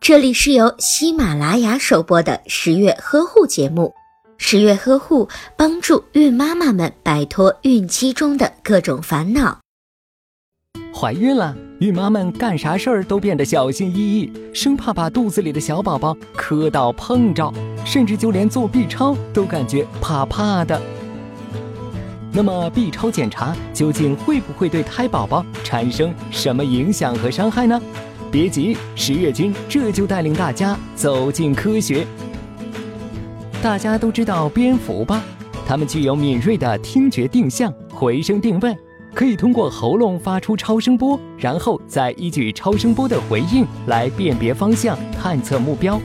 这里是由喜马拉雅首播的十月呵护节目。十月呵护帮助孕妈妈们摆脱孕期中的各种烦恼。怀孕了，孕妈们干啥事儿都变得小心翼翼，生怕把肚子里的小宝宝磕到碰着，甚至就连做 B 超都感觉怕怕的。那么 B 超检查究竟会不会对胎宝宝产生什么影响和伤害呢？别急，十月君这就带领大家走进科学。大家都知道蝙蝠吧？它们具有敏锐的听觉定向、回声定位，可以通过喉咙发出超声波，然后再依据超声波的回应来辨别方向、探测目标。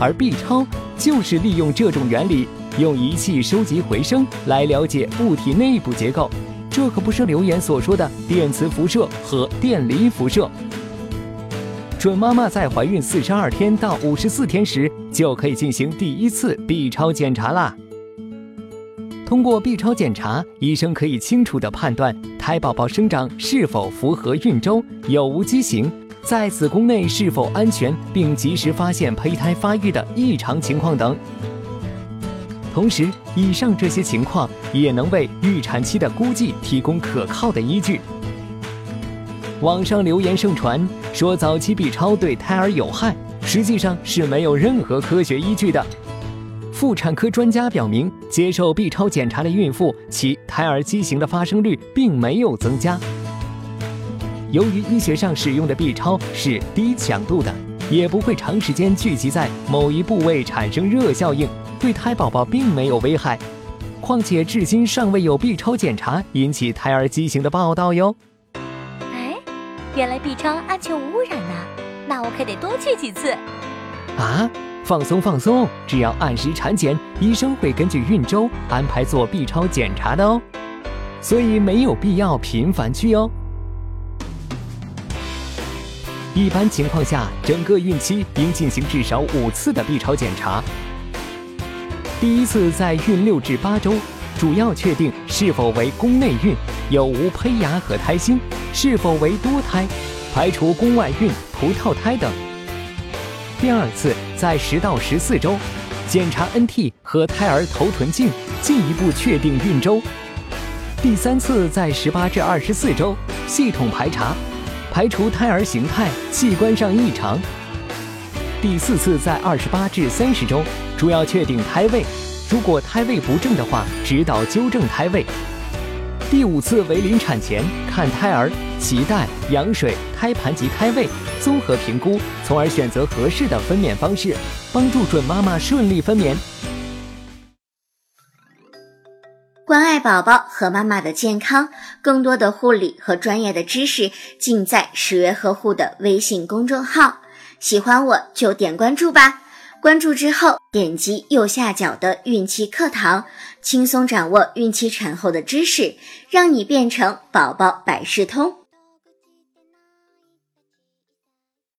而 B 超就是利用这种原理。用仪器收集回声来了解物体内部结构，这可不是留言所说的电磁辐射和电离辐射。准妈妈在怀孕四十二天到五十四天时就可以进行第一次 B 超检查啦。通过 B 超检查，医生可以清楚地判断胎宝宝生长是否符合孕周，有无畸形，在子宫内是否安全，并及时发现胚胎发育的异常情况等。同时，以上这些情况也能为预产期的估计提供可靠的依据。网上流言盛传说早期 B 超对胎儿有害，实际上是没有任何科学依据的。妇产科专家表明，接受 B 超检查的孕妇，其胎儿畸形的发生率并没有增加。由于医学上使用的 B 超是低强度的，也不会长时间聚集在某一部位产生热效应。对胎宝宝并没有危害，况且至今尚未有 B 超检查引起胎儿畸形的报道哟。哎，原来 B 超安全无污染呢，那我可得多去几次。啊，放松放松，只要按时产检，医生会根据孕周安排做 B 超检查的哦，所以没有必要频繁去哦。一般情况下，整个孕期应进行至少五次的 B 超检查。第一次在孕六至八周，主要确定是否为宫内孕，有无胚芽和胎心，是否为多胎，排除宫外孕、葡萄胎等。第二次在十到十四周，检查 NT 和胎儿头臀径，进一步确定孕周。第三次在十八至二十四周，系统排查，排除胎儿形态、器官上异常。第四次在二十八至三十周。主要确定胎位，如果胎位不正的话，指导纠正胎位。第五次为临产前看胎儿脐带、羊水、胎盘及胎位，综合评估，从而选择合适的分娩方式，帮助准妈妈顺利分娩。关爱宝宝和妈妈的健康，更多的护理和专业的知识尽在十月呵护的微信公众号。喜欢我就点关注吧。关注之后，点击右下角的孕期课堂，轻松掌握孕期产后的知识，让你变成宝宝百事通。